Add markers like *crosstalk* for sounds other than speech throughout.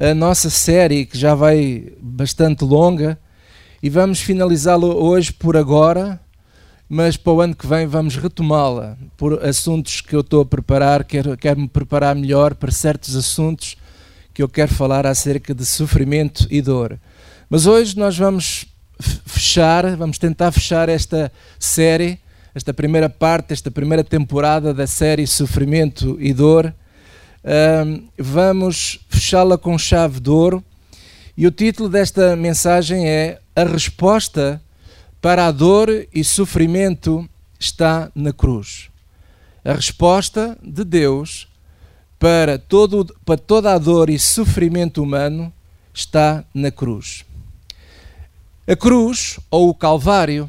a nossa série, que já vai bastante longa, e vamos finalizá-la hoje por agora, mas para o ano que vem vamos retomá-la por assuntos que eu estou a preparar, quero, quero me preparar melhor para certos assuntos que eu quero falar acerca de sofrimento e dor. Mas hoje nós vamos fechar, vamos tentar fechar esta série, esta primeira parte, esta primeira temporada da série Sofrimento e Dor. Vamos fechá-la com chave de ouro. E o título desta mensagem é A Resposta para a Dor e Sofrimento está na cruz. A resposta de Deus para, todo, para toda a dor e sofrimento humano está na cruz. A cruz, ou o Calvário,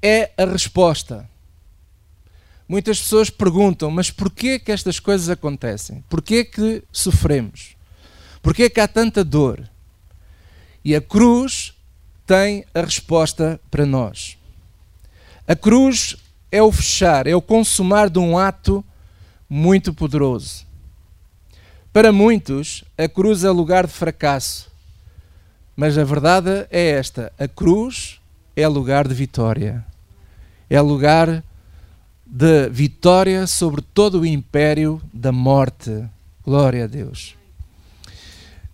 é a resposta. Muitas pessoas perguntam, mas porquê que estas coisas acontecem? Porquê que sofremos? Porquê que há tanta dor? E a cruz tem a resposta para nós. A cruz é o fechar, é o consumar de um ato muito poderoso. Para muitos, a cruz é lugar de fracasso, mas a verdade é esta: a cruz é lugar de vitória. É lugar de vitória sobre todo o império da morte. Glória a Deus.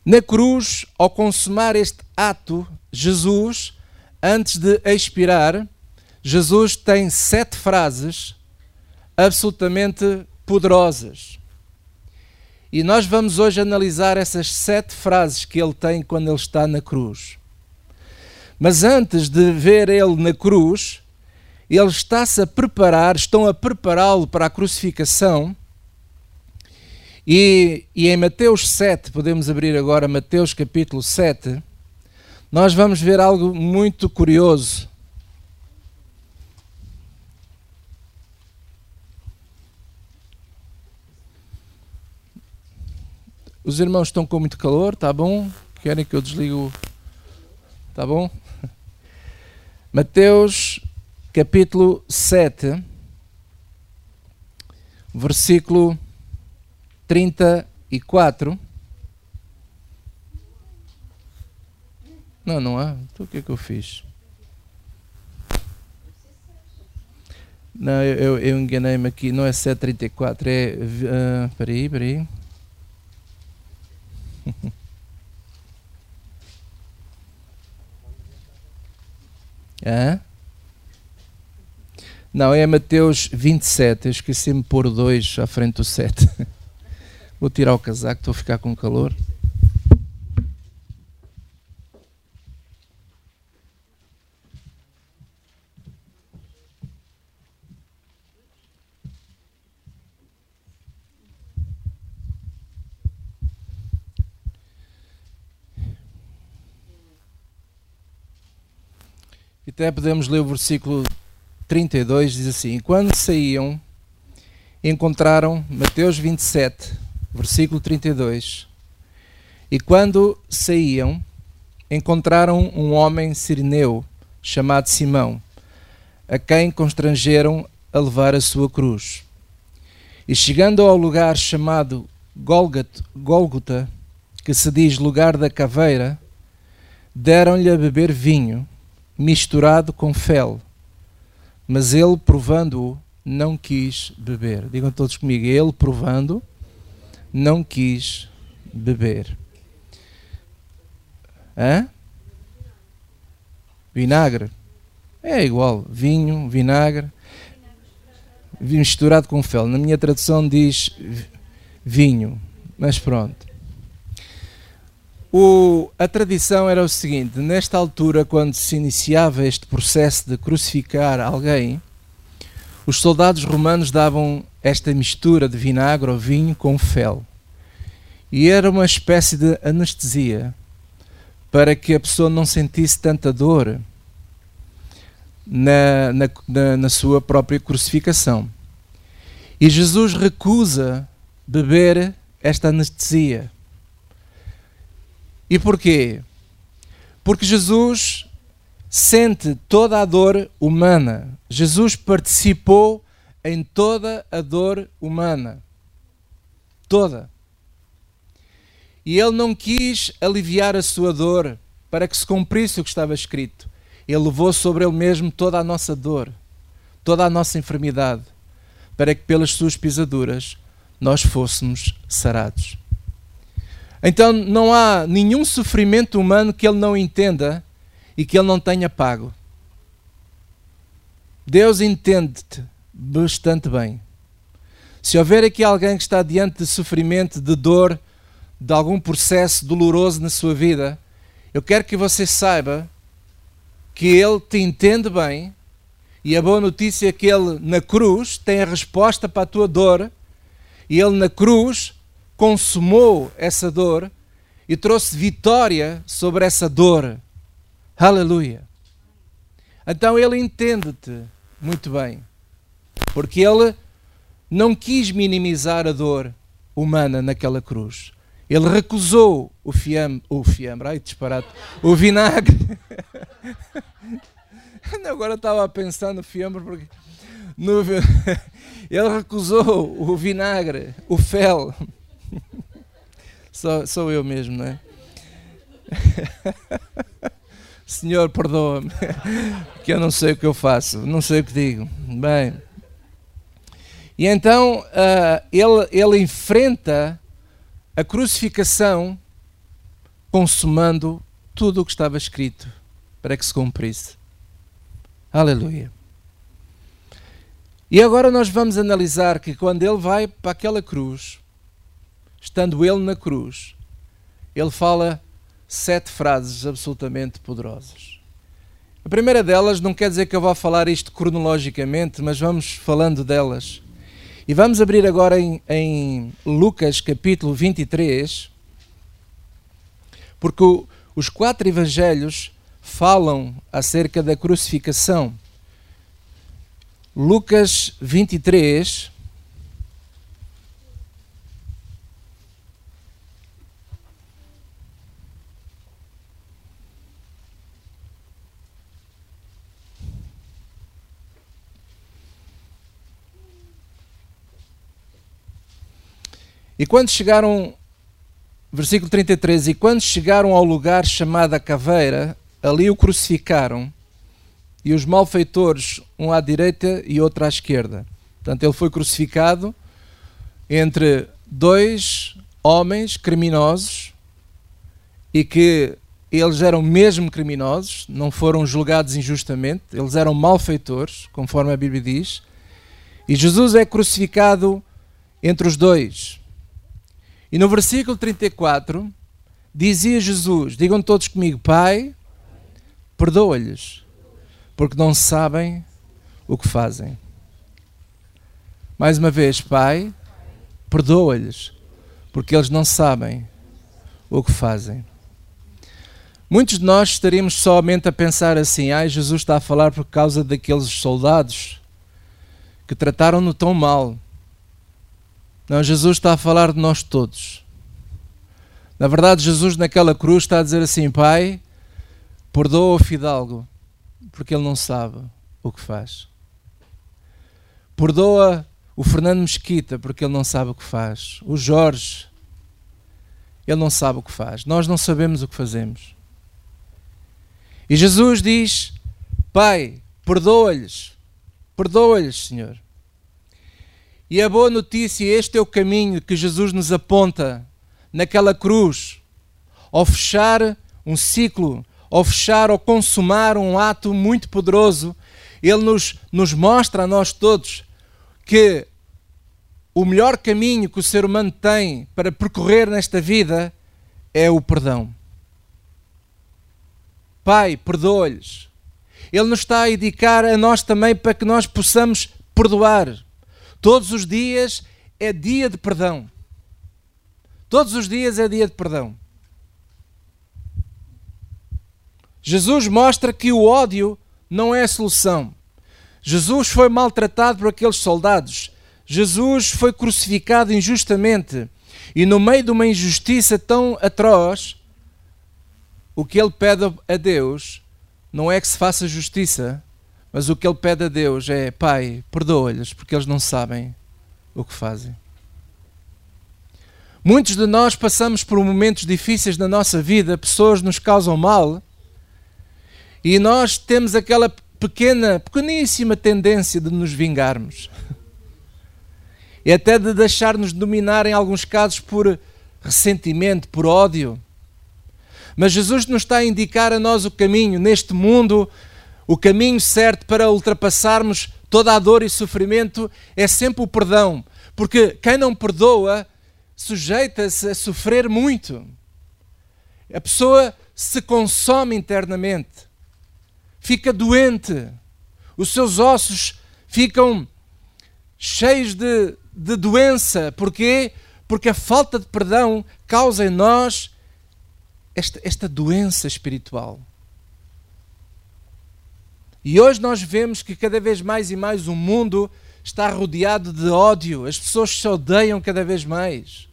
Na cruz, ao consumar este ato, Jesus, antes de expirar, Jesus tem sete frases absolutamente poderosas. E nós vamos hoje analisar essas sete frases que ele tem quando ele está na cruz. Mas antes de ver ele na cruz, ele está-se a preparar, estão a prepará-lo para a crucificação. E, e, em Mateus 7, podemos abrir agora Mateus capítulo 7, nós vamos ver algo muito curioso. Os irmãos estão com muito calor, tá bom? Querem que eu desligue o. Tá bom? *laughs* Mateus capítulo 7, versículo 34. Não, não há. Então o que é que eu fiz? Não, eu, eu enganei-me aqui. Não é 734, é. Uh, peraí, peraí. *laughs* Hã? Não, é Mateus 27. Eu esqueci-me de pôr 2 à frente do 7. *laughs* Vou tirar o casaco, estou a ficar com calor. Até podemos ler o versículo 32, diz assim: Quando saíam, encontraram, Mateus 27, versículo 32. E quando saíam, encontraram um homem sirineu chamado Simão, a quem constrangeram a levar a sua cruz. E chegando ao lugar chamado Gólgota, que se diz lugar da caveira, deram-lhe a beber vinho misturado com fel. Mas ele, provando-o, não quis beber. Digam todos comigo, ele, provando, não quis beber. Hã? Vinagre. É igual. Vinho, vinagre, misturado com fel. Na minha tradução diz vinho. Mas pronto. O, a tradição era o seguinte: nesta altura, quando se iniciava este processo de crucificar alguém, os soldados romanos davam esta mistura de vinagre ou vinho com fel. E era uma espécie de anestesia para que a pessoa não sentisse tanta dor na, na, na, na sua própria crucificação. E Jesus recusa beber esta anestesia e porquê? Porque Jesus sente toda a dor humana. Jesus participou em toda a dor humana. Toda. E ele não quis aliviar a sua dor para que se cumprisse o que estava escrito. Ele levou sobre ele mesmo toda a nossa dor, toda a nossa enfermidade, para que pelas suas pisaduras nós fôssemos sarados. Então não há nenhum sofrimento humano que ele não entenda e que ele não tenha pago. Deus entende-te bastante bem. Se houver aqui alguém que está diante de sofrimento, de dor, de algum processo doloroso na sua vida, eu quero que você saiba que Ele te entende bem e a boa notícia é que Ele na cruz tem a resposta para a tua dor e Ele na cruz consumou essa dor e trouxe vitória sobre essa dor. Aleluia. Então Ele entende-te muito bem, porque Ele não quis minimizar a dor humana naquela cruz. Ele recusou o fiambre, o fiambre, ai disparate, o vinagre. *laughs* Agora estava a pensar no fiambre porque no, *laughs* ele recusou o vinagre, o fel. *laughs* Sou, sou eu mesmo, não é? *laughs* Senhor, perdoa-me, *laughs* que eu não sei o que eu faço, não sei o que digo. Bem, e então uh, ele, ele enfrenta a crucificação consumando tudo o que estava escrito para que se cumprisse. Aleluia. E agora nós vamos analisar que quando ele vai para aquela cruz, estando ele na cruz, ele fala sete frases absolutamente poderosas. A primeira delas não quer dizer que eu vá falar isto cronologicamente, mas vamos falando delas. E vamos abrir agora em, em Lucas capítulo 23, porque o, os quatro evangelhos falam acerca da crucificação. Lucas 23, E quando chegaram, versículo 33, e quando chegaram ao lugar chamado a Caveira, ali o crucificaram, e os malfeitores, um à direita e outro à esquerda. Portanto, ele foi crucificado entre dois homens criminosos e que eles eram mesmo criminosos, não foram julgados injustamente, eles eram malfeitores, conforme a Bíblia diz. E Jesus é crucificado entre os dois. E no versículo 34 dizia Jesus: Digam todos comigo, Pai, perdoa-lhes, porque não sabem o que fazem. Mais uma vez, Pai, perdoa-lhes, porque eles não sabem o que fazem. Muitos de nós estaríamos somente a pensar assim: ai, Jesus está a falar por causa daqueles soldados que trataram-no tão mal. Não, Jesus está a falar de nós todos. Na verdade, Jesus naquela cruz está a dizer assim: Pai, perdoa o fidalgo, porque ele não sabe o que faz. Perdoa o Fernando Mesquita, porque ele não sabe o que faz. O Jorge, ele não sabe o que faz. Nós não sabemos o que fazemos. E Jesus diz: Pai, perdoa-lhes, perdoa-lhes, Senhor. E a boa notícia, este é o caminho que Jesus nos aponta naquela cruz, ao fechar um ciclo, ao fechar ou consumar um ato muito poderoso, ele nos, nos mostra a nós todos que o melhor caminho que o ser humano tem para percorrer nesta vida é o perdão. Pai, perdoa-lhes. Ele nos está a indicar a nós também para que nós possamos perdoar. Todos os dias é dia de perdão. Todos os dias é dia de perdão. Jesus mostra que o ódio não é a solução. Jesus foi maltratado por aqueles soldados. Jesus foi crucificado injustamente. E no meio de uma injustiça tão atroz, o que ele pede a Deus não é que se faça justiça, mas o que ele pede a Deus é: Pai, perdoa-lhes, porque eles não sabem o que fazem. Muitos de nós passamos por momentos difíceis na nossa vida, pessoas nos causam mal, e nós temos aquela pequena, pequeníssima tendência de nos vingarmos. *laughs* E até de deixar-nos dominar em alguns casos por ressentimento, por ódio. Mas Jesus nos está a indicar a nós o caminho neste mundo, o caminho certo para ultrapassarmos toda a dor e sofrimento é sempre o perdão, porque quem não perdoa sujeita-se a sofrer muito. A pessoa se consome internamente, fica doente, os seus ossos ficam cheios de, de doença. Porquê? Porque a falta de perdão causa em nós esta, esta doença espiritual. E hoje nós vemos que cada vez mais e mais o mundo está rodeado de ódio, as pessoas se odeiam cada vez mais.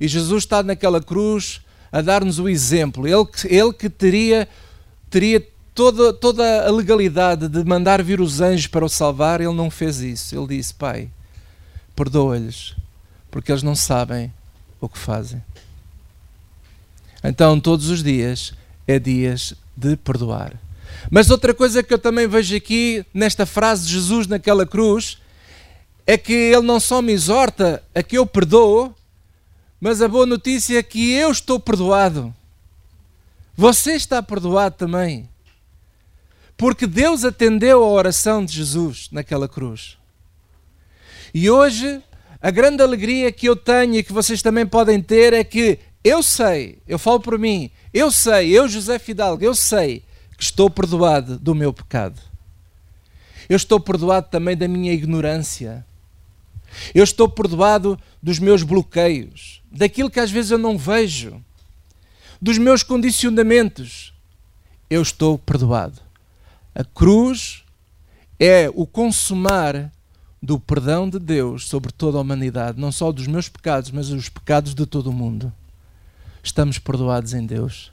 E Jesus está naquela cruz a dar-nos o exemplo. Ele, ele que teria, teria toda, toda a legalidade de mandar vir os anjos para o salvar, ele não fez isso. Ele disse: Pai, perdoa-lhes, porque eles não sabem o que fazem. Então, todos os dias é dias de perdoar. Mas outra coisa que eu também vejo aqui nesta frase de Jesus naquela cruz é que ele não só me exorta a que eu perdoo, mas a boa notícia é que eu estou perdoado. Você está perdoado também. Porque Deus atendeu a oração de Jesus naquela cruz. E hoje, a grande alegria que eu tenho e que vocês também podem ter é que eu sei, eu falo por mim, eu sei, eu José Fidalgo, eu sei estou perdoado do meu pecado. Eu estou perdoado também da minha ignorância. Eu estou perdoado dos meus bloqueios, daquilo que às vezes eu não vejo, dos meus condicionamentos. Eu estou perdoado. A cruz é o consumar do perdão de Deus sobre toda a humanidade, não só dos meus pecados, mas dos pecados de todo o mundo. Estamos perdoados em Deus.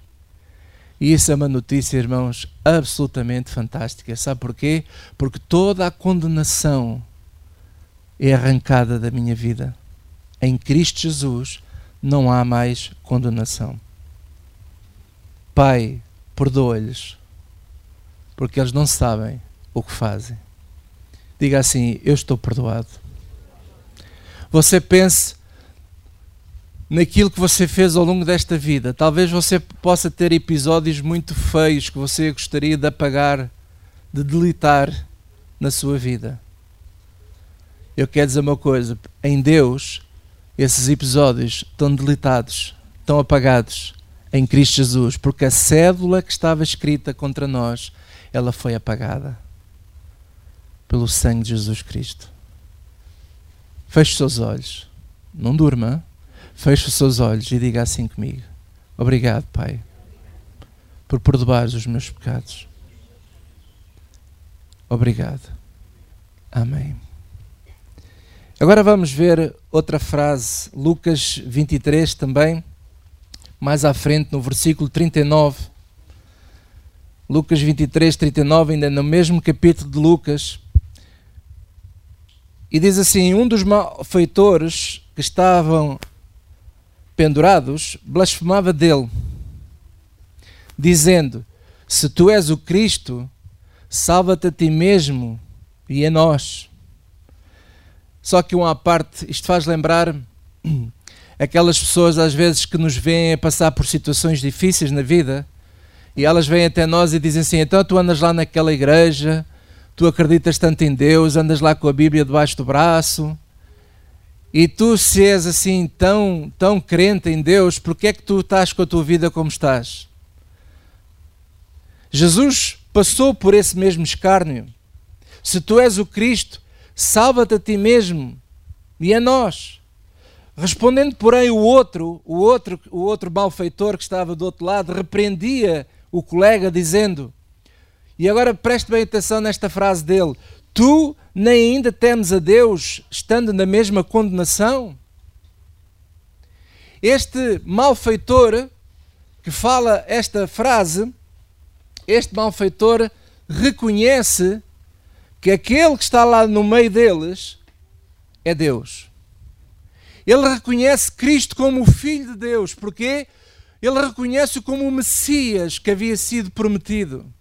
E isso é uma notícia, irmãos, absolutamente fantástica. Sabe porquê? Porque toda a condenação é arrancada da minha vida. Em Cristo Jesus não há mais condenação. Pai, perdoa-lhes, porque eles não sabem o que fazem. Diga assim: Eu estou perdoado. Você pense naquilo que você fez ao longo desta vida. Talvez você possa ter episódios muito feios que você gostaria de apagar, de deletar na sua vida. Eu quero dizer uma coisa: em Deus, esses episódios estão deletados, estão apagados em Cristo Jesus, porque a cédula que estava escrita contra nós, ela foi apagada pelo sangue de Jesus Cristo. Feche os seus olhos, não durma. Feche os seus olhos e diga assim comigo: Obrigado, Pai, por perdoares os meus pecados. Obrigado. Amém. Agora vamos ver outra frase, Lucas 23 também, mais à frente no versículo 39. Lucas 23, 39, ainda no mesmo capítulo de Lucas. E diz assim: Um dos malfeitores que estavam pendurados, blasfemava dele, dizendo: Se tu és o Cristo, salva-te a ti mesmo e a nós. Só que uma parte, isto faz lembrar *clears throat* aquelas pessoas às vezes que nos veem a passar por situações difíceis na vida e elas vêm até nós e dizem assim: então tu andas lá naquela igreja, tu acreditas tanto em Deus, andas lá com a Bíblia debaixo do braço, e tu, se és assim tão, tão crente em Deus, porque é que tu estás com a tua vida como estás? Jesus passou por esse mesmo escárnio. Se tu és o Cristo, salva-te a ti mesmo e a nós. Respondendo, porém, o outro, o outro, o outro malfeitor que estava do outro lado, repreendia o colega, dizendo: E agora preste bem atenção nesta frase dele: Tu nem ainda temes a Deus estando na mesma condenação? Este malfeitor que fala esta frase, este malfeitor reconhece que aquele que está lá no meio deles é Deus. Ele reconhece Cristo como o Filho de Deus. Porquê? Ele reconhece-o como o Messias que havia sido prometido.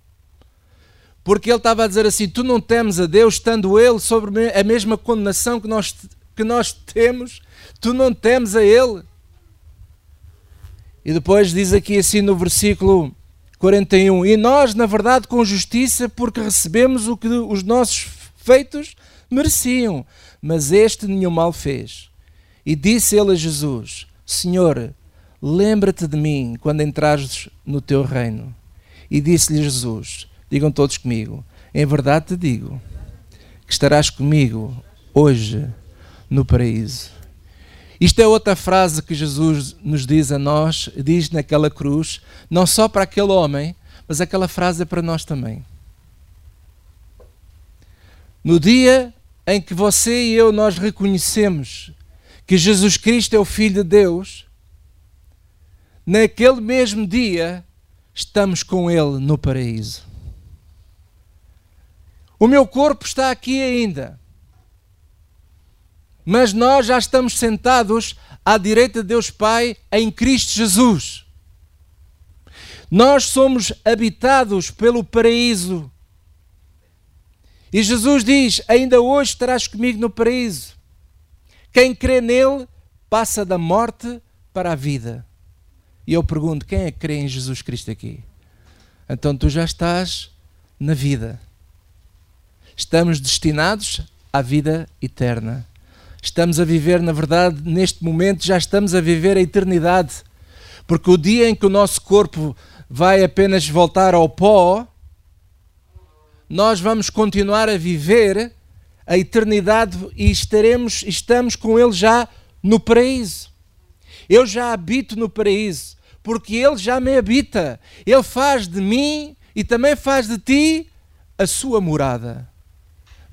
Porque ele estava a dizer assim: Tu não temes a Deus, estando Ele sobre a mesma condenação que nós, que nós temos, tu não temes a Ele. E depois diz aqui assim no versículo 41: E nós, na verdade, com justiça, porque recebemos o que os nossos feitos mereciam, mas este nenhum mal fez. E disse ele a Jesus: Senhor, lembra-te de mim quando entrares no teu reino. E disse-lhe Jesus: Digam todos comigo: Em verdade te digo que estarás comigo hoje no paraíso. Isto é outra frase que Jesus nos diz a nós, diz naquela cruz, não só para aquele homem, mas aquela frase é para nós também. No dia em que você e eu nós reconhecemos que Jesus Cristo é o Filho de Deus, naquele mesmo dia estamos com Ele no paraíso. O meu corpo está aqui ainda. Mas nós já estamos sentados à direita de Deus Pai em Cristo Jesus. Nós somos habitados pelo paraíso. E Jesus diz: Ainda hoje estarás comigo no paraíso. Quem crê nele passa da morte para a vida. E eu pergunto: quem é que crê em Jesus Cristo aqui? Então tu já estás na vida estamos destinados à vida eterna. Estamos a viver, na verdade, neste momento, já estamos a viver a eternidade. Porque o dia em que o nosso corpo vai apenas voltar ao pó, nós vamos continuar a viver a eternidade e estaremos, estamos com Ele já no paraíso. Eu já habito no paraíso, porque Ele já me habita. Ele faz de mim e também faz de ti a sua morada.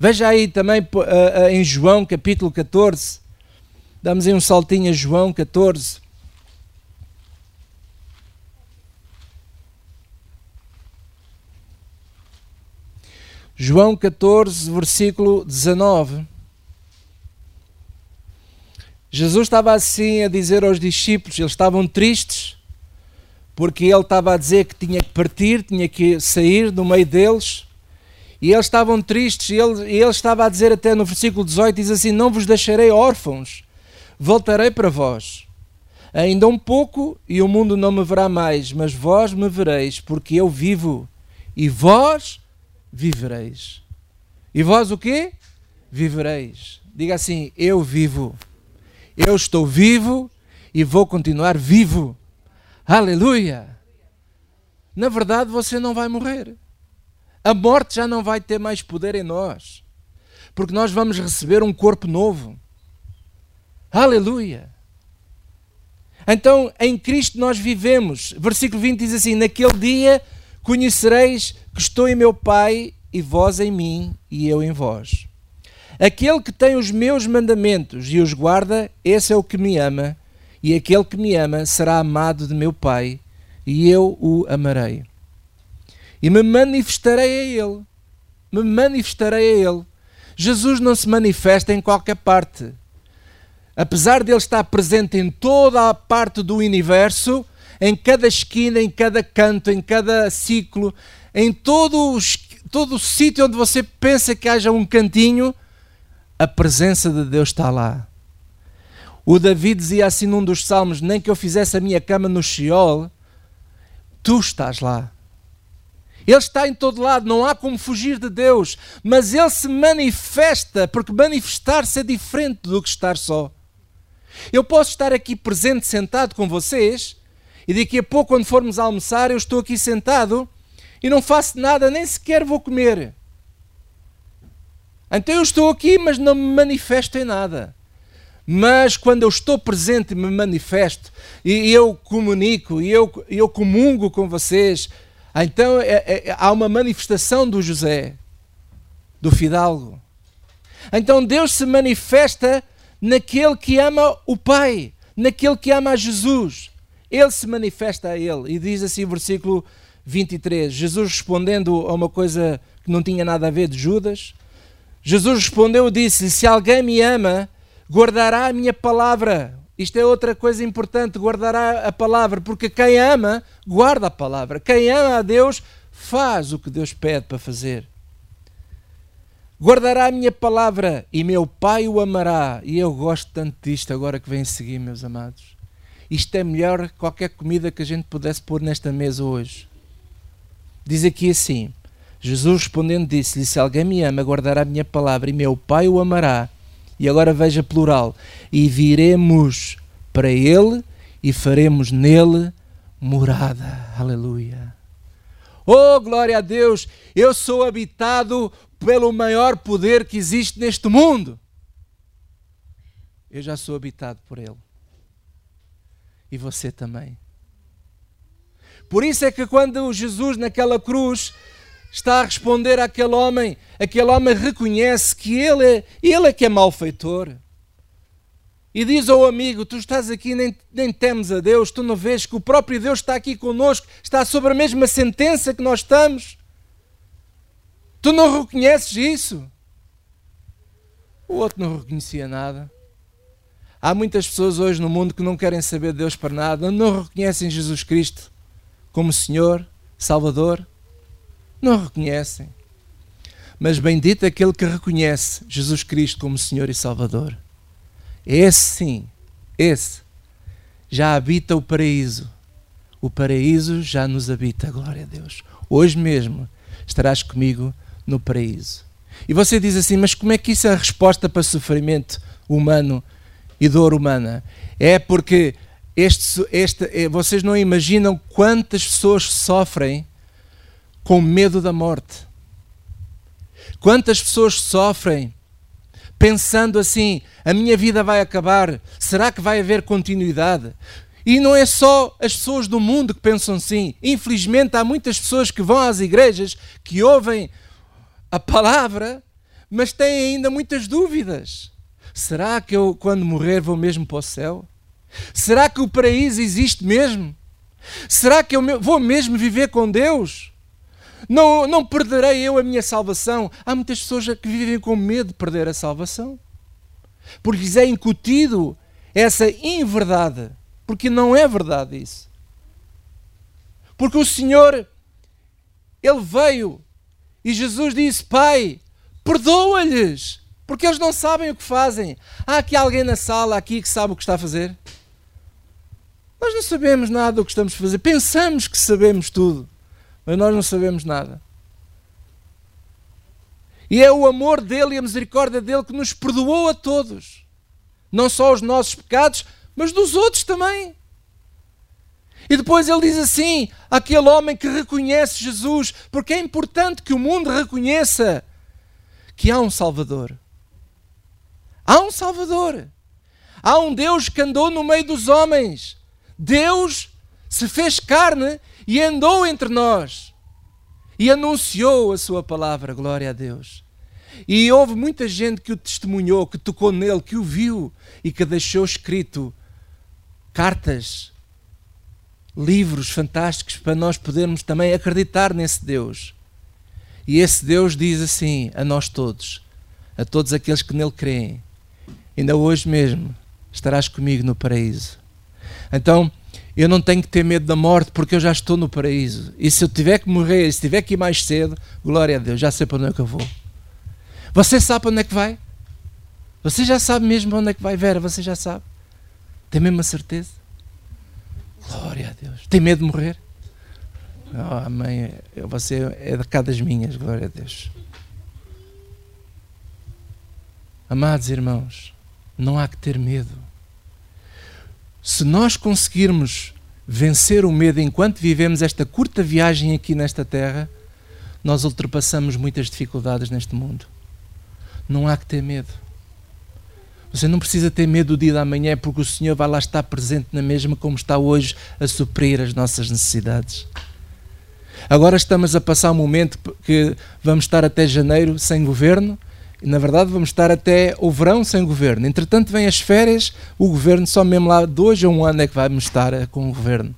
Veja aí também uh, uh, em João capítulo 14. Damos aí um saltinho a João 14. João 14, versículo 19. Jesus estava assim a dizer aos discípulos, eles estavam tristes, porque ele estava a dizer que tinha que partir, tinha que sair do meio deles. E eles estavam tristes, e ele, e ele estava a dizer até no versículo 18: diz assim: Não vos deixarei órfãos, voltarei para vós. Ainda um pouco e o mundo não me verá mais, mas vós me vereis, porque eu vivo, e vós vivereis. E vós o quê? Vivereis. Diga assim: Eu vivo. Eu estou vivo e vou continuar vivo. Aleluia! Na verdade, você não vai morrer. A morte já não vai ter mais poder em nós, porque nós vamos receber um corpo novo. Aleluia! Então, em Cristo nós vivemos. Versículo 20 diz assim: Naquele dia conhecereis que estou em meu Pai, e vós em mim, e eu em vós. Aquele que tem os meus mandamentos e os guarda, esse é o que me ama, e aquele que me ama será amado de meu Pai, e eu o amarei e me manifestarei a Ele. Me manifestarei a Ele. Jesus não se manifesta em qualquer parte. Apesar de Ele estar presente em toda a parte do universo, em cada esquina, em cada canto, em cada ciclo, em todo, todo o sítio onde você pensa que haja um cantinho, a presença de Deus está lá. O David dizia assim num dos salmos: Nem que eu fizesse a minha cama no Sheol, tu estás lá. Ele está em todo lado, não há como fugir de Deus, mas ele se manifesta, porque manifestar-se é diferente do que estar só. Eu posso estar aqui presente, sentado com vocês, e daqui a pouco, quando formos almoçar, eu estou aqui sentado e não faço nada, nem sequer vou comer. Então eu estou aqui, mas não me manifesto em nada. Mas quando eu estou presente me manifesto, e eu comunico, e eu, eu comungo com vocês, então é, é, há uma manifestação do José, do Fidalgo. Então Deus se manifesta naquele que ama o Pai, naquele que ama a Jesus. Ele se manifesta a ele. E diz assim, versículo 23, Jesus respondendo a uma coisa que não tinha nada a ver de Judas, Jesus respondeu e disse: Se alguém me ama, guardará a minha palavra. Isto é outra coisa importante, guardará a palavra, porque quem ama, guarda a palavra. Quem ama a Deus, faz o que Deus pede para fazer. Guardará a minha palavra e meu Pai o amará. E eu gosto tanto disto agora que vem seguir, meus amados. Isto é melhor que qualquer comida que a gente pudesse pôr nesta mesa hoje. Diz aqui assim: Jesus respondendo disse-lhe: Se alguém me ama, guardará a minha palavra e meu Pai o amará e agora veja plural, e viremos para ele e faremos nele morada. Aleluia. Oh, glória a Deus! Eu sou habitado pelo maior poder que existe neste mundo. Eu já sou habitado por ele. E você também. Por isso é que quando Jesus naquela cruz está a responder àquele homem, aquele homem reconhece que ele é, ele é que é malfeitor. E diz ao amigo: Tu estás aqui, nem, nem temes a Deus, tu não vês que o próprio Deus está aqui conosco, está sobre a mesma sentença que nós estamos. Tu não reconheces isso? O outro não reconhecia nada. Há muitas pessoas hoje no mundo que não querem saber de Deus para nada, não reconhecem Jesus Cristo como Senhor, Salvador não reconhecem. Mas bendito aquele que reconhece Jesus Cristo como Senhor e Salvador. Esse sim, esse já habita o paraíso. O paraíso já nos habita, glória a Deus. Hoje mesmo estarás comigo no paraíso. E você diz assim, mas como é que isso é a resposta para sofrimento humano e dor humana? É porque este, este, eh, vocês não imaginam quantas pessoas sofrem com medo da morte. Quantas pessoas sofrem pensando assim: a minha vida vai acabar, será que vai haver continuidade? E não é só as pessoas do mundo que pensam assim. Infelizmente, há muitas pessoas que vão às igrejas, que ouvem a palavra, mas têm ainda muitas dúvidas. Será que eu, quando morrer, vou mesmo para o céu? Será que o paraíso existe mesmo? Será que eu vou mesmo viver com Deus? Não, não perderei eu a minha salvação. Há muitas pessoas que vivem com medo de perder a salvação. Porque lhes é incutido essa inverdade. Porque não é verdade isso. Porque o Senhor, Ele veio e Jesus disse: Pai, perdoa-lhes, porque eles não sabem o que fazem. Há aqui alguém na sala aqui que sabe o que está a fazer? Nós não sabemos nada do que estamos a fazer. Pensamos que sabemos tudo mas nós não sabemos nada. E é o amor dele e a misericórdia dele que nos perdoou a todos. Não só os nossos pecados, mas dos outros também. E depois ele diz assim: aquele homem que reconhece Jesus, porque é importante que o mundo reconheça que há um Salvador. Há um Salvador. Há um Deus que andou no meio dos homens. Deus se fez carne e andou entre nós e anunciou a sua palavra, glória a Deus. E houve muita gente que o testemunhou, que tocou nele, que o viu e que deixou escrito cartas, livros fantásticos para nós podermos também acreditar nesse Deus. E esse Deus diz assim a nós todos, a todos aqueles que nele creem: ainda hoje mesmo estarás comigo no paraíso. Então, eu não tenho que ter medo da morte porque eu já estou no paraíso. E se eu tiver que morrer, se tiver que ir mais cedo, glória a Deus, já sei para onde é que eu vou. Você sabe para onde é que vai? Você já sabe mesmo para onde é que vai, Vera? Você já sabe? Tem mesmo a certeza? Glória a Deus. Tem medo de morrer? Oh, mãe, você é de cá das minhas, glória a Deus. Amados irmãos, não há que ter medo se nós conseguirmos vencer o medo enquanto vivemos esta curta viagem aqui nesta terra, nós ultrapassamos muitas dificuldades neste mundo. Não há que ter medo. Você não precisa ter medo do dia da manhã, porque o Senhor vai lá estar presente na mesma como está hoje a suprir as nossas necessidades. Agora estamos a passar um momento que vamos estar até janeiro sem governo, na verdade, vamos estar até o verão sem governo. Entretanto, vêm as férias, o governo só mesmo lá de hoje a um ano é que vamos estar eh, com o governo.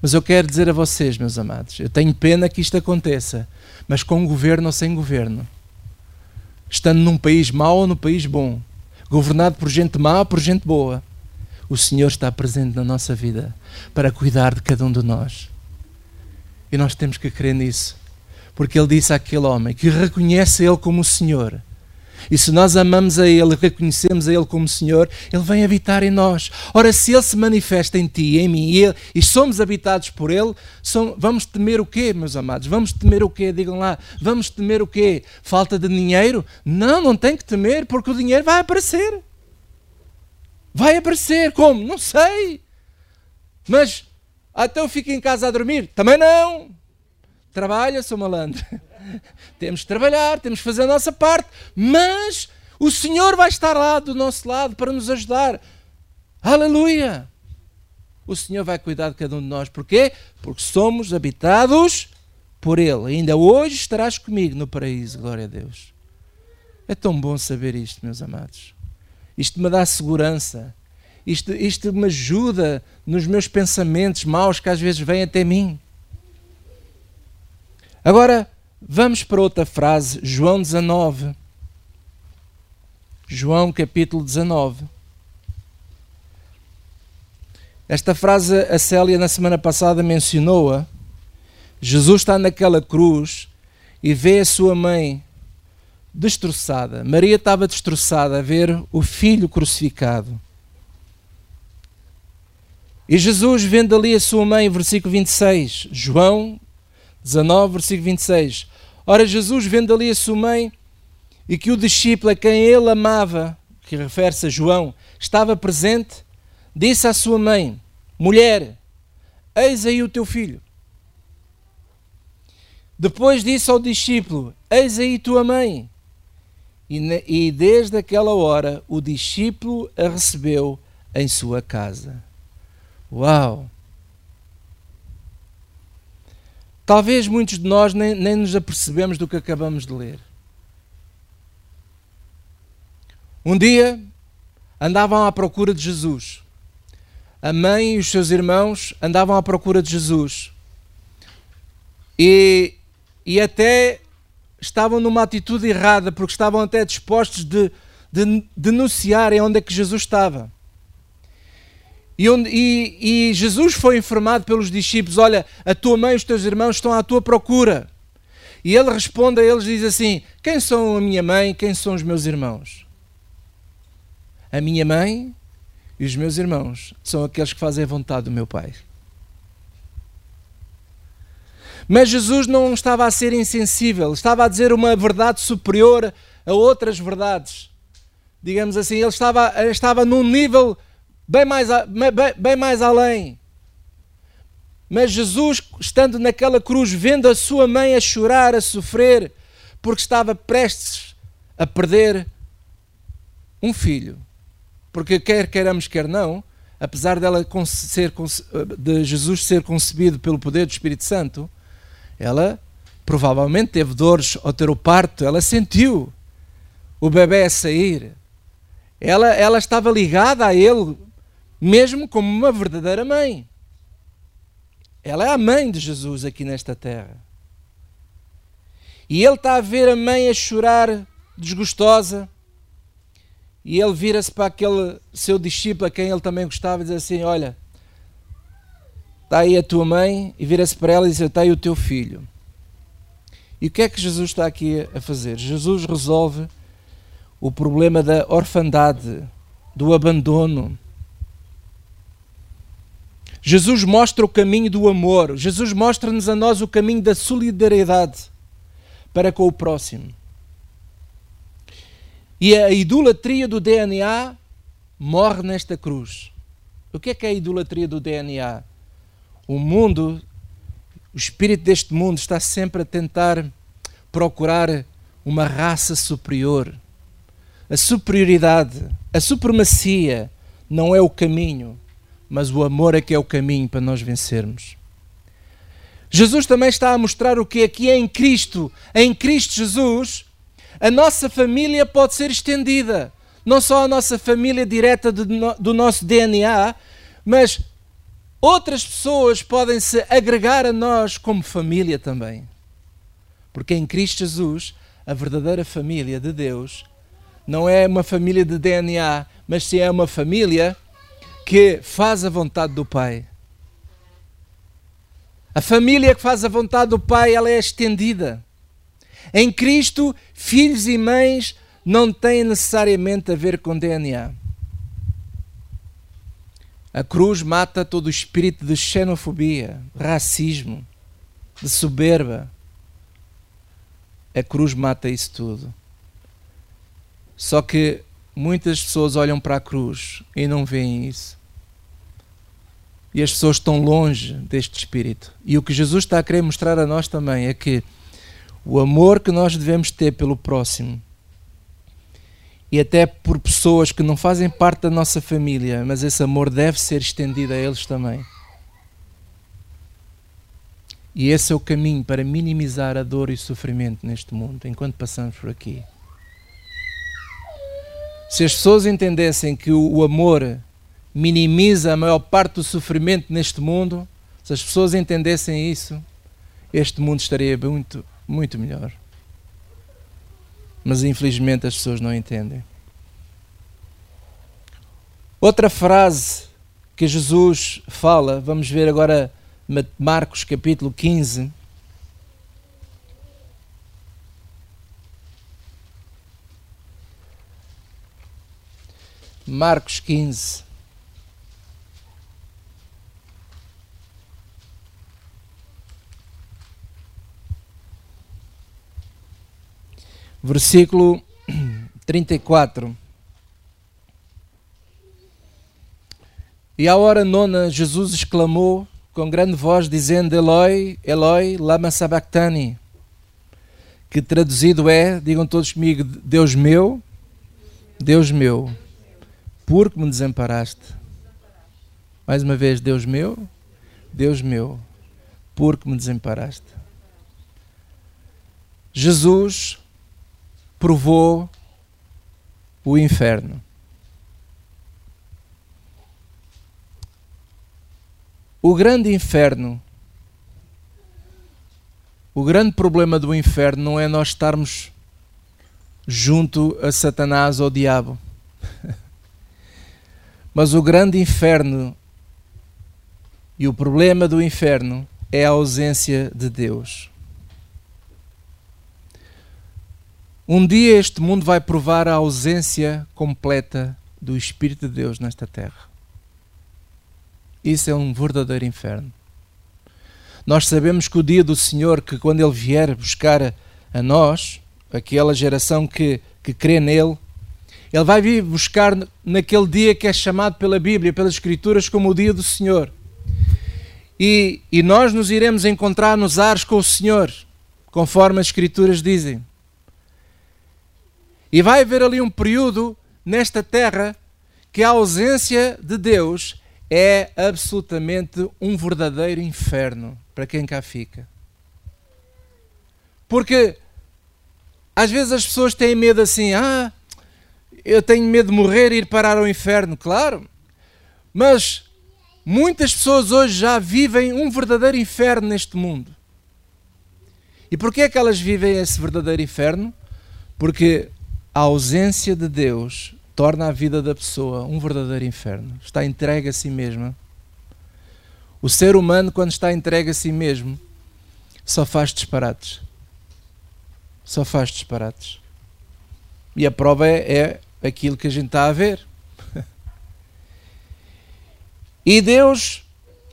Mas eu quero dizer a vocês, meus amados, eu tenho pena que isto aconteça, mas com governo ou sem governo, estando num país mau ou num país bom, governado por gente má ou por gente boa, o Senhor está presente na nossa vida para cuidar de cada um de nós. E nós temos que crer nisso, porque Ele disse àquele homem que reconhece Ele como o Senhor e se nós amamos a Ele, reconhecemos a Ele como Senhor, Ele vem habitar em nós. Ora, se Ele se manifesta em ti, em mim, e, ele, e somos habitados por Ele, somos, vamos temer o quê, meus amados? Vamos temer o quê? Digam lá, vamos temer o quê? Falta de dinheiro? Não, não tem que temer, porque o dinheiro vai aparecer. Vai aparecer. Como? Não sei. Mas até eu fico em casa a dormir? Também não. Trabalha, sou malandro. *laughs* temos que trabalhar, temos que fazer a nossa parte, mas o Senhor vai estar lá do nosso lado para nos ajudar. Aleluia! O Senhor vai cuidar de cada um de nós. Porquê? Porque somos habitados por Ele. Ainda hoje estarás comigo no paraíso, glória a Deus. É tão bom saber isto, meus amados. Isto me dá segurança. Isto, isto me ajuda nos meus pensamentos maus que às vezes vêm até mim. Agora, Vamos para outra frase, João 19. João capítulo 19. Esta frase a Célia na semana passada mencionou-a. Jesus está naquela cruz e vê a sua mãe destroçada. Maria estava destroçada a ver o filho crucificado. E Jesus, vendo ali a sua mãe, versículo 26, João 19, versículo 26. Ora, Jesus, vendo ali a sua mãe e que o discípulo a quem ele amava, que refere-se a João, estava presente, disse à sua mãe: Mulher, eis aí o teu filho. Depois disse ao discípulo: Eis aí tua mãe. E, e desde aquela hora o discípulo a recebeu em sua casa. Uau! Talvez muitos de nós nem, nem nos apercebemos do que acabamos de ler. Um dia andavam à procura de Jesus. A mãe e os seus irmãos andavam à procura de Jesus. E, e até estavam numa atitude errada, porque estavam até dispostos de, de denunciarem onde é que Jesus estava. E, onde, e, e, Jesus foi informado pelos discípulos: Olha, a tua mãe e os teus irmãos estão à tua procura. E ele responde a eles: Diz assim: Quem são a minha mãe? Quem são os meus irmãos? A minha mãe e os meus irmãos são aqueles que fazem a vontade do meu Pai. Mas Jesus não estava a ser insensível, estava a dizer uma verdade superior a outras verdades. Digamos assim, ele estava, estava num nível bem mais, bem, bem mais além. Mas Jesus, estando naquela cruz, vendo a sua mãe a chorar, a sofrer, porque estava prestes a perder um filho. Porque quer queiramos, quer não, apesar dela ser, de Jesus ser concebido pelo poder do Espírito Santo, ela provavelmente teve dores ao ter o parto, ela sentiu o bebê a sair. Ela, ela estava ligada a ele mesmo como uma verdadeira mãe. Ela é a mãe de Jesus aqui nesta terra. E ele está a ver a mãe a chorar, desgostosa. E ele vira-se para aquele seu discípulo a quem ele também gostava e diz assim: Olha, está aí a tua mãe. E vira-se para ela e diz: Está aí o teu filho. E o que é que Jesus está aqui a fazer? Jesus resolve o problema da orfandade, do abandono Jesus mostra o caminho do amor. Jesus mostra-nos a nós o caminho da solidariedade para com o próximo. E a idolatria do DNA morre nesta cruz. O que é que é a idolatria do DNA? O mundo, o espírito deste mundo está sempre a tentar procurar uma raça superior. A superioridade, a supremacia não é o caminho mas o amor é que é o caminho para nós vencermos. Jesus também está a mostrar o que aqui é em Cristo, em Cristo Jesus, a nossa família pode ser estendida. Não só a nossa família direta do nosso DNA, mas outras pessoas podem se agregar a nós como família também. Porque em Cristo Jesus, a verdadeira família de Deus não é uma família de DNA, mas sim é uma família que faz a vontade do Pai. A família que faz a vontade do Pai, ela é estendida. Em Cristo, filhos e mães não têm necessariamente a ver com DNA. A cruz mata todo o espírito de xenofobia, racismo, de soberba. A cruz mata isso tudo. Só que muitas pessoas olham para a cruz e não veem isso. E as pessoas estão longe deste espírito. E o que Jesus está a querer mostrar a nós também é que o amor que nós devemos ter pelo próximo e até por pessoas que não fazem parte da nossa família, mas esse amor deve ser estendido a eles também. E esse é o caminho para minimizar a dor e o sofrimento neste mundo, enquanto passamos por aqui. Se as pessoas entendessem que o amor minimiza a maior parte do sofrimento neste mundo, se as pessoas entendessem isso, este mundo estaria muito, muito melhor. Mas infelizmente as pessoas não entendem. Outra frase que Jesus fala, vamos ver agora Marcos capítulo 15. Marcos 15. versículo *clears throat* 34. E à hora nona, Jesus exclamou com grande voz, dizendo: Eloi, Eloi, lama sabachthani. Que traduzido é, digam todos comigo: Deus meu, Deus meu, por que me desamparaste? Mais uma vez, Deus meu, Deus meu, por que me desamparaste? Jesus provou o inferno. O grande inferno, o grande problema do inferno não é nós estarmos junto a Satanás ou ao diabo. *laughs* Mas o grande inferno e o problema do inferno é a ausência de Deus. Um dia este mundo vai provar a ausência completa do Espírito de Deus nesta terra. Isso é um verdadeiro inferno. Nós sabemos que o dia do Senhor, que quando Ele vier buscar a nós, aquela geração que, que crê nele, Ele vai vir buscar naquele dia que é chamado pela Bíblia, pelas Escrituras, como o dia do Senhor. E, e nós nos iremos encontrar nos ares com o Senhor, conforme as Escrituras dizem. E vai haver ali um período nesta terra que a ausência de Deus é absolutamente um verdadeiro inferno para quem cá fica. Porque às vezes as pessoas têm medo assim, ah, eu tenho medo de morrer e ir parar ao inferno, claro. Mas muitas pessoas hoje já vivem um verdadeiro inferno neste mundo. E porquê é que elas vivem esse verdadeiro inferno? Porque a ausência de Deus torna a vida da pessoa um verdadeiro inferno. Está entregue a si mesma. O ser humano, quando está entregue a si mesmo, só faz disparates. Só faz disparates. E a prova é, é aquilo que a gente está a ver. e Deus,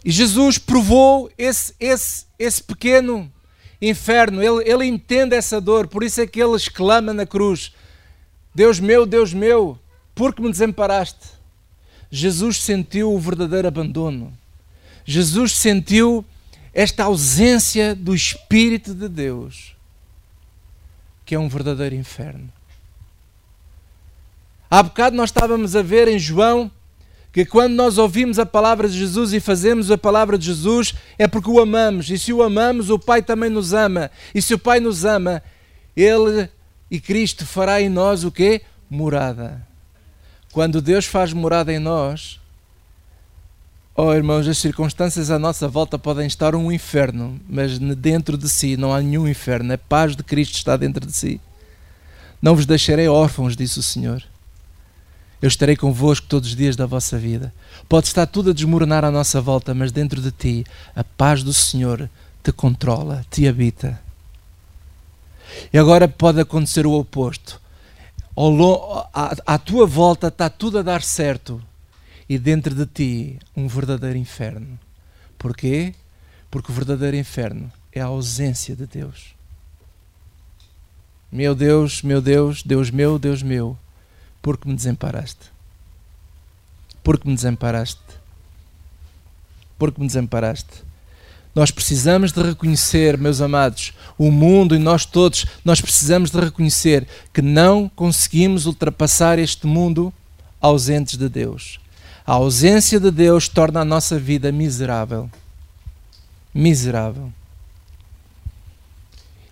Jesus provou esse, esse, esse pequeno inferno. Ele, ele entende essa dor, por isso é que ele exclama na cruz: Deus meu, Deus meu, por que me desamparaste? Jesus sentiu o verdadeiro abandono. Jesus sentiu esta ausência do Espírito de Deus, que é um verdadeiro inferno. Há bocado nós estávamos a ver em João que quando nós ouvimos a palavra de Jesus e fazemos a palavra de Jesus é porque o amamos. E se o amamos, o Pai também nos ama. E se o Pai nos ama, Ele e Cristo fará em nós o quê? Morada. Quando Deus faz morada em nós, oh irmãos, as circunstâncias à nossa volta podem estar um inferno, mas dentro de si não há nenhum inferno. A paz de Cristo está dentro de si. Não vos deixarei órfãos, disse o Senhor. Eu estarei convosco todos os dias da vossa vida. Pode estar tudo a desmoronar à nossa volta, mas dentro de ti a paz do Senhor te controla, te habita. E agora pode acontecer o oposto. À tua volta está tudo a dar certo e dentro de ti um verdadeiro inferno. Porquê? Porque o verdadeiro inferno é a ausência de Deus. Meu Deus, meu Deus, Deus meu, Deus meu, porque me desamparaste? Porque me desamparaste? Porque me desamparaste? Nós precisamos de reconhecer, meus amados, o mundo e nós todos, nós precisamos de reconhecer que não conseguimos ultrapassar este mundo ausentes de Deus. A ausência de Deus torna a nossa vida miserável. Miserável.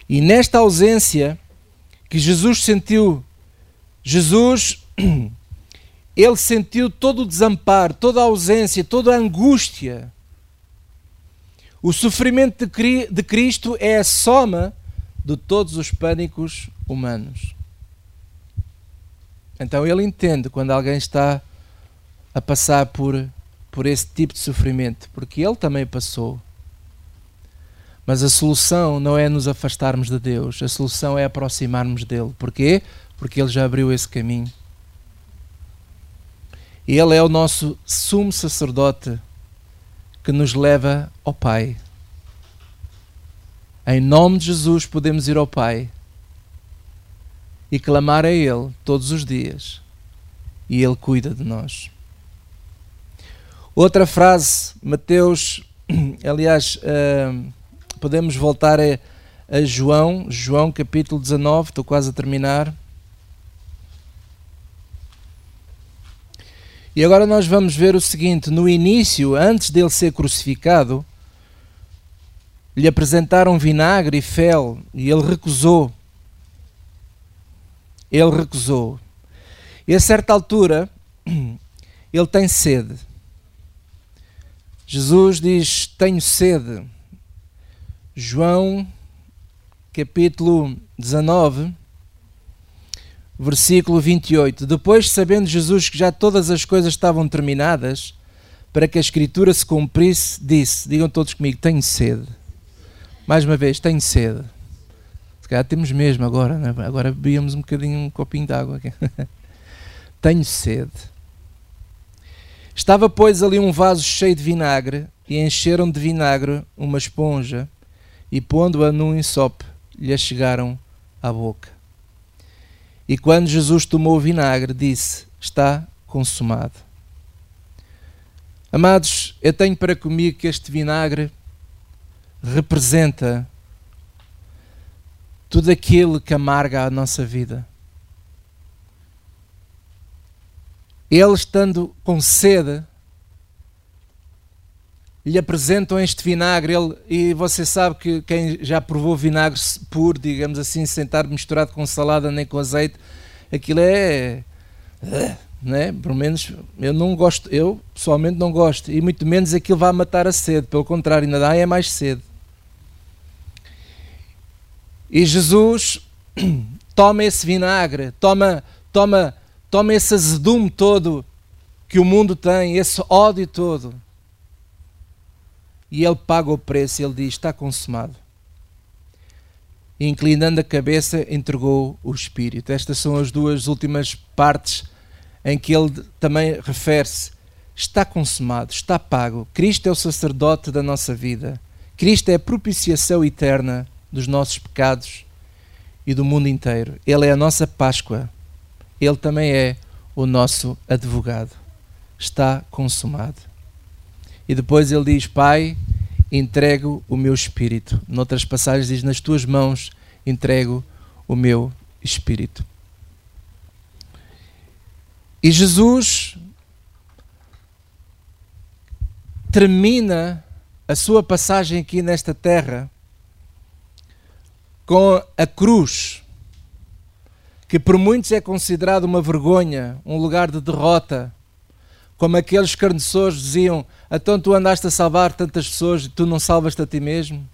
E nesta ausência que Jesus sentiu, Jesus, *clears throat* ele sentiu todo o desamparo, toda a ausência, toda a angústia. O sofrimento de Cristo é a soma de todos os pânicos humanos. Então ele entende quando alguém está a passar por, por esse tipo de sofrimento, porque ele também passou. Mas a solução não é nos afastarmos de Deus, a solução é aproximarmos dele. Porquê? Porque ele já abriu esse caminho. Ele é o nosso sumo sacerdote que nos leva ao Pai. Em nome de Jesus podemos ir ao Pai e clamar a Ele todos os dias, e Ele cuida de nós. Outra frase, Mateus, *clears throat* aliás, uh, podemos voltar a, a João, João capítulo 19, estou quase a terminar. E agora nós vamos ver o seguinte: no início, antes dele ser crucificado, lhe apresentaram vinagre e fel e ele recusou. Ele recusou. E a certa altura, *clears throat* ele tem sede. Jesus diz: Tenho sede. João, capítulo 19, versículo 28. Depois, sabendo Jesus que já todas as coisas estavam terminadas, para que a Escritura se cumprisse, disse: Digam todos comigo: Tenho sede. Mais uma vez, tenho sede. Se calhar temos mesmo agora, né? agora bebíamos um bocadinho, um copinho de água. *laughs* tenho sede. Estava, pois, ali um vaso cheio de vinagre, e encheram de vinagre uma esponja, e pondo-a num ensope, lhe chegaram à boca. E quando Jesus tomou o vinagre, disse: Está consumado. Amados, eu tenho para comigo que este vinagre representa tudo aquilo que amarga a nossa vida. Ele estando com sede, lhe apresentam este vinagre, ele, e você sabe que quem já provou vinagre puro, digamos assim, sem estar misturado com salada nem com azeite, aquilo é. Né? Pelo menos eu não gosto, eu pessoalmente não gosto, e muito menos aquilo vai matar a sede, pelo contrário, ainda dá é mais sede. E Jesus *clears throat* toma esse vinagre, toma, toma toma esse azedume todo que o mundo tem, esse ódio todo, e ele paga o preço, ele diz: Está consumado. E inclinando a cabeça, entregou o Espírito. Estas são as duas últimas partes em que ele também refere-se: Está consumado, está pago. Cristo é o sacerdote da nossa vida. Cristo é a propiciação eterna dos nossos pecados e do mundo inteiro. Ele é a nossa Páscoa. Ele também é o nosso advogado. Está consumado. E depois ele diz: Pai, entrego o meu espírito. Noutras passagens diz: Nas tuas mãos entrego o meu espírito. E Jesus termina a sua passagem aqui nesta terra com a cruz que por muitos é considerado uma vergonha, um lugar de derrota, como aqueles carnecedores diziam: Então tu andaste a salvar tantas pessoas e tu não salvas-te a ti mesmo?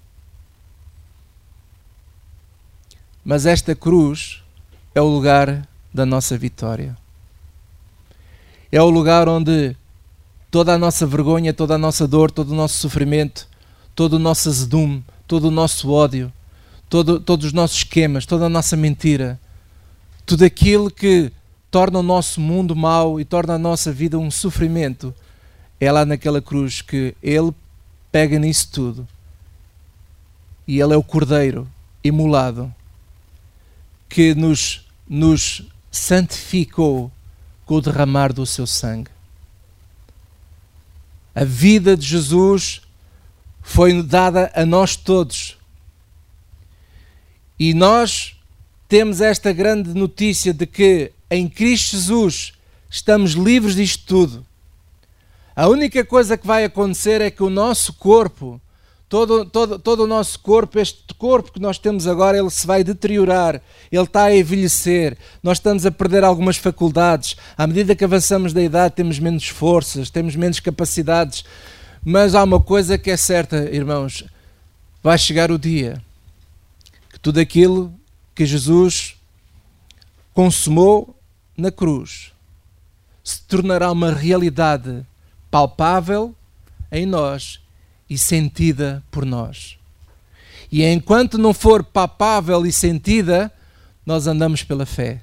Mas esta cruz é o lugar da nossa vitória. É o lugar onde toda a nossa vergonha, toda a nossa dor, todo o nosso sofrimento, todo o nosso azedume, todo o nosso ódio, todo, todos os nossos esquemas, toda a nossa mentira, tudo aquilo que torna o nosso mundo mau e torna a nossa vida um sofrimento, é lá naquela cruz que Ele pega nisso tudo e Ele é o Cordeiro imolado que nos, nos santificou com o derramar do seu sangue. A vida de Jesus foi dada a nós todos. E nós temos esta grande notícia de que em Cristo Jesus estamos livres disto tudo. A única coisa que vai acontecer é que o nosso corpo Todo, todo, todo o nosso corpo, este corpo que nós temos agora, ele se vai deteriorar, ele está a envelhecer, nós estamos a perder algumas faculdades. À medida que avançamos da idade, temos menos forças, temos menos capacidades. Mas há uma coisa que é certa, irmãos: vai chegar o dia que tudo aquilo que Jesus consumou na cruz se tornará uma realidade palpável em nós e sentida por nós. E enquanto não for papável e sentida, nós andamos pela fé.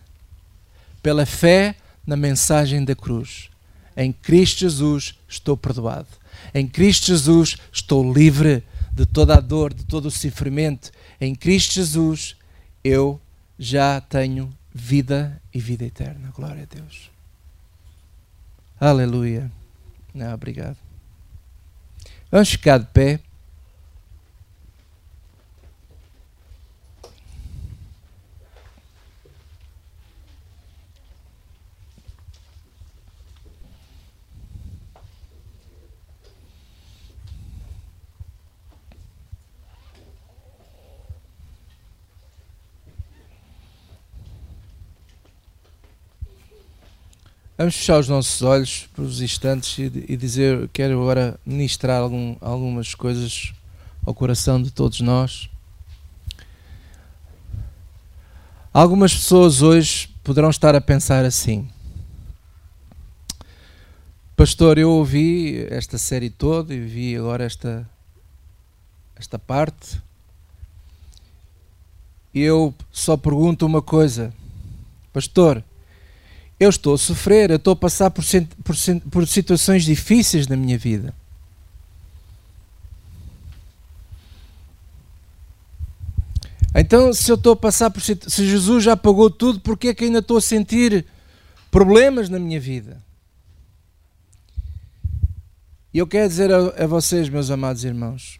Pela fé na mensagem da cruz. Em Cristo Jesus estou perdoado. Em Cristo Jesus estou livre de toda a dor, de todo o sofrimento. Em Cristo Jesus eu já tenho vida e vida eterna. Glória a Deus. Aleluia. Não, obrigado. Vamos ficar de pé. Vamos fechar os nossos olhos por uns instantes e, e dizer, quero agora ministrar algum, algumas coisas ao coração de todos nós. Algumas pessoas hoje poderão estar a pensar assim: Pastor, eu ouvi esta série toda e vi agora esta, esta parte. E eu só pergunto uma coisa, Pastor eu estou a sofrer, eu estou a passar por, por, por situações difíceis na minha vida. Então, se eu estou a passar por. Se Jesus já pagou tudo, por que é que ainda estou a sentir problemas na minha vida? E eu quero dizer a, a, vocês, meus amados irmãos,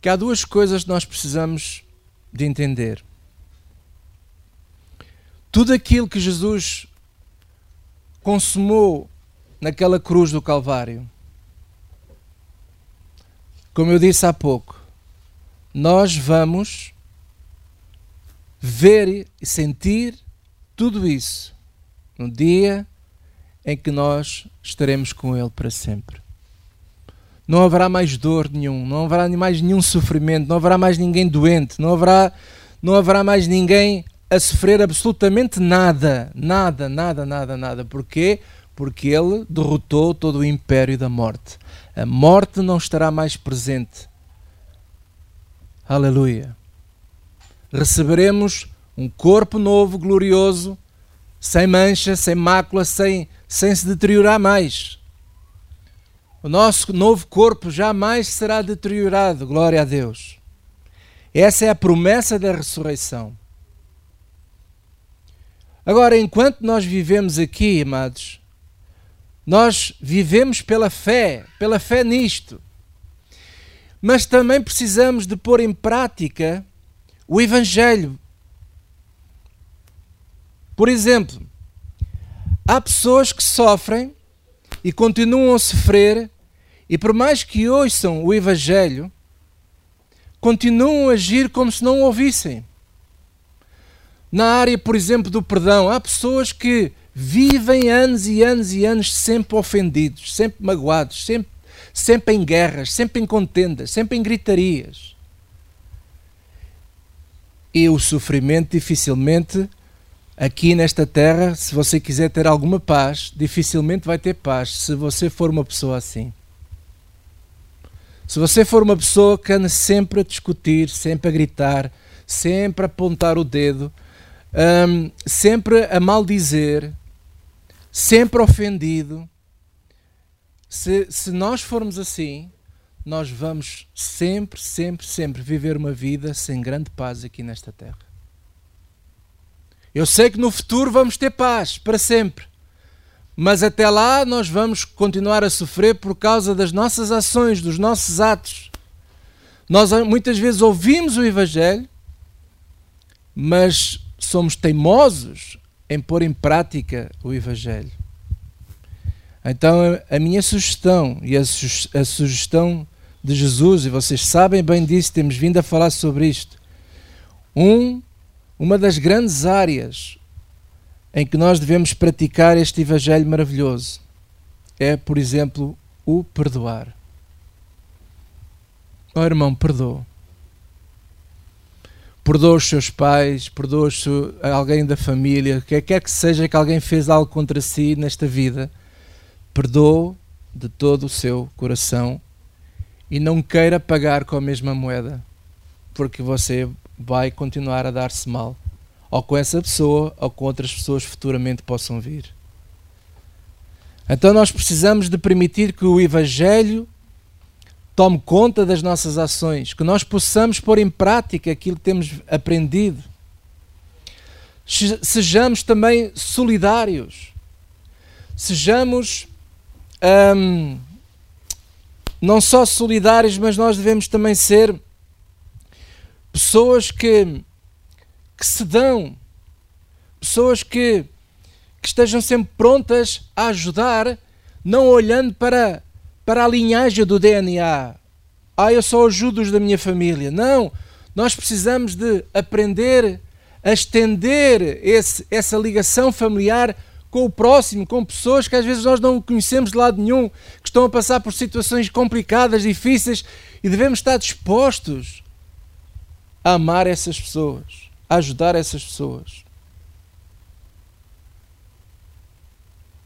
que há duas coisas que nós precisamos de entender tudo aquilo que Jesus consumou naquela cruz do Calvário, como eu disse há pouco, nós vamos ver e sentir tudo isso no dia em que nós estaremos com Ele para sempre. Não haverá mais dor nenhum, não haverá mais nenhum sofrimento, não haverá mais ninguém doente, não haverá, não haverá mais ninguém a sofrer absolutamente nada, nada, nada, nada, nada. Porquê? Porque ele derrotou todo o império da morte. A morte não estará mais presente. Aleluia. Receberemos um corpo novo, glorioso, sem mancha, sem mácula, sem, sem se deteriorar mais. O nosso novo corpo jamais será deteriorado, glória a Deus. Essa é a promessa da ressurreição. Agora, enquanto nós vivemos aqui, amados, nós vivemos pela fé, pela fé nisto. Mas também precisamos de pôr em prática o Evangelho. Por exemplo, há pessoas que sofrem e continuam a sofrer, e por mais que ouçam o Evangelho, continuam a agir como se não o ouvissem. Na área, por exemplo, do perdão, há pessoas que vivem anos e anos e anos sempre ofendidos, sempre magoados, sempre, sempre em guerras, sempre em contendas, sempre em gritarias. E o sofrimento dificilmente, aqui nesta terra, se você quiser ter alguma paz, dificilmente vai ter paz se você for uma pessoa assim. Se você for uma pessoa que anda sempre a discutir, sempre a gritar, sempre a apontar o dedo, um, sempre a maldizer, sempre ofendido, se, se nós formos assim, nós vamos sempre, sempre, sempre viver uma vida sem grande paz aqui nesta terra. Eu sei que no futuro vamos ter paz para sempre. Mas até lá nós vamos continuar a sofrer por causa das nossas ações, dos nossos atos. Nós muitas vezes ouvimos o Evangelho, mas somos teimosos em pôr em prática o Evangelho. Então a minha sugestão e a, sugestão de Jesus, e vocês sabem bem disso, temos vindo a falar sobre isto. Um, uma das grandes áreas em que nós devemos praticar este Evangelho maravilhoso é, por exemplo, o perdoar. Oh irmão, perdoa. Perdoa os seus pais, perdoa alguém da família, quer quer que seja que alguém fez algo contra si nesta vida, perdoa de todo o seu coração e não queira pagar com a mesma moeda, porque você vai continuar a dar-se mal ou com essa pessoa, ou com outras pessoas futuramente possam vir. Então nós precisamos de permitir que o Evangelho tome conta das nossas ações, que nós possamos pôr em prática aquilo que temos aprendido. Sejamos também solidários. Sejamos hum, não só solidários, mas nós devemos também ser pessoas que que se dão, pessoas que, que estejam sempre prontas a ajudar, não olhando para, para a linhagem do DNA. Ah, eu só ajudo os da minha família. Não, nós precisamos de aprender a estender esse, essa ligação familiar com o próximo, com pessoas que às vezes nós não conhecemos de lado nenhum, que estão a passar por situações complicadas, difíceis, e devemos estar dispostos a amar essas pessoas ajudar essas pessoas.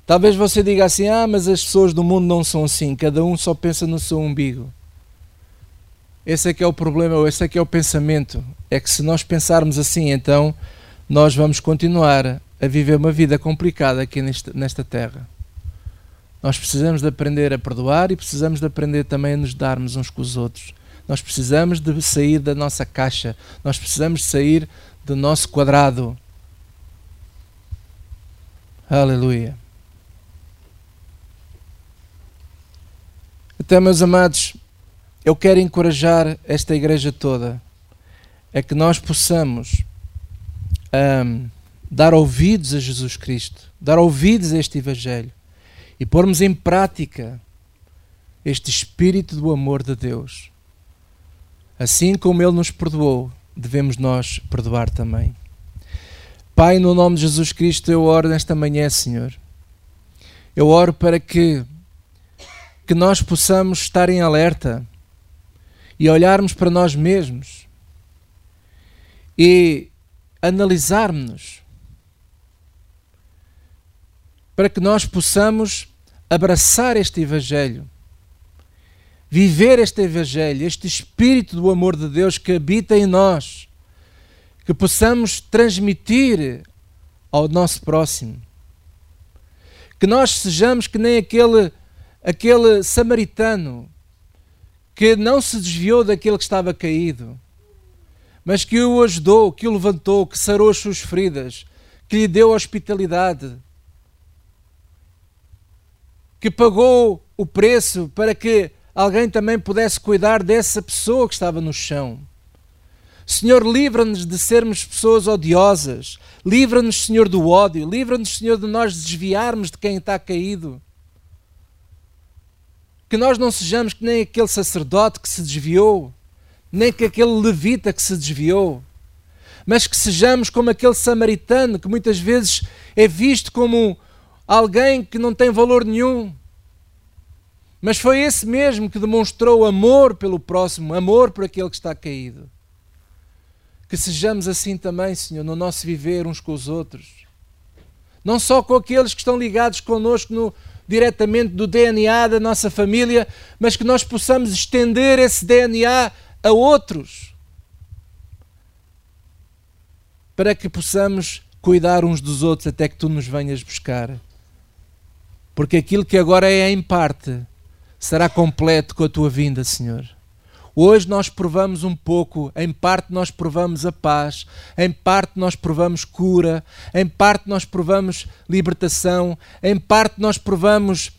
Talvez você diga assim: ah, mas as pessoas do mundo não são assim, cada um só pensa no seu umbigo. Esse é que é o problema, ou esse é que é o pensamento. É que se nós pensarmos assim, então nós vamos continuar a viver uma vida complicada aqui nesta, nesta terra. Nós precisamos de aprender a perdoar e precisamos de aprender também a nos darmos uns com os outros. Nós precisamos de sair da nossa caixa, nós precisamos de sair do nosso quadrado. Aleluia. Então, meus amados, eu quero encorajar esta igreja toda a que nós possamos um, dar ouvidos a Jesus Cristo, dar ouvidos a este Evangelho e pormos em prática este Espírito do amor de Deus. Assim como Ele nos perdoou, devemos nós perdoar também. Pai, no nome de Jesus Cristo, eu oro nesta manhã, Senhor. Eu oro para que, que nós possamos estar em alerta e olharmos para nós mesmos e analisarmos-nos para que nós possamos abraçar este Evangelho viver este Evangelho, este Espírito do amor de Deus que habita em nós, que possamos transmitir ao nosso próximo. Que nós sejamos que nem aquele, aquele samaritano que não se desviou daquele que estava caído, mas que o ajudou, que o levantou, que sarou as suas feridas, que lhe deu hospitalidade, que pagou o preço para que alguém também pudesse cuidar dessa pessoa que estava no chão. Senhor, livra-nos de sermos pessoas odiosas. Livra-nos, Senhor, do ódio. Livra-nos, Senhor, de nós desviarmos de quem está caído. Que nós não sejamos que nem aquele sacerdote que se desviou, nem que aquele levita que se desviou, mas que sejamos como aquele samaritano que muitas vezes é visto como alguém que não tem valor nenhum, mas foi esse mesmo que demonstrou amor pelo próximo, amor por aquele que está caído. Que sejamos assim também, Senhor, no nosso viver uns com os outros. Não só com aqueles que estão ligados connosco no, diretamente do DNA da nossa família, mas que nós possamos estender esse DNA a outros. Para que possamos cuidar uns dos outros até que tu nos venhas buscar. Porque aquilo que agora é em parte será completo com a tua vinda, Senhor. Hoje nós provamos um pouco, em parte nós provamos a paz, em parte nós provamos cura, em parte nós provamos libertação, em parte nós provamos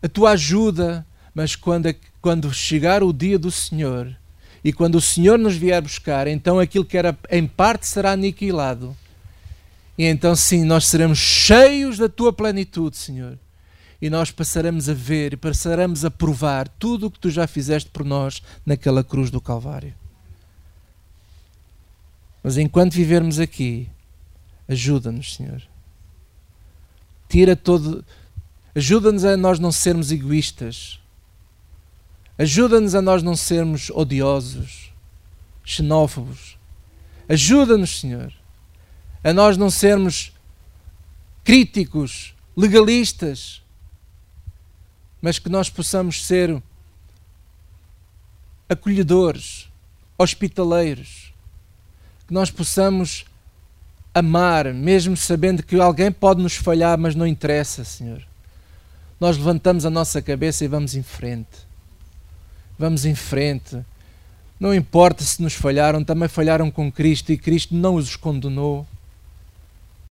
a tua ajuda, mas quando, quando chegar o dia do Senhor e quando o Senhor nos vier buscar, então aquilo que era em parte será aniquilado. E então sim, nós seremos cheios da tua plenitude, Senhor e nós passaremos a ver e passaremos a provar tudo o que tu já fizeste por nós naquela cruz do Calvário. Mas enquanto vivermos aqui, ajuda-nos, Senhor. Tira todo. Ajuda-nos a nós não sermos egoístas. Ajuda-nos a nós não sermos odiosos, xenófobos. Ajuda-nos, Senhor, a nós não sermos críticos, legalistas, mas que nós possamos ser acolhedores, hospitaleiros, que nós possamos amar, mesmo sabendo que alguém pode nos falhar, mas não interessa, Senhor. Nós levantamos a nossa cabeça e vamos em frente. Vamos em frente. Não importa se nos falharam, também falharam com Cristo e Cristo não os condenou.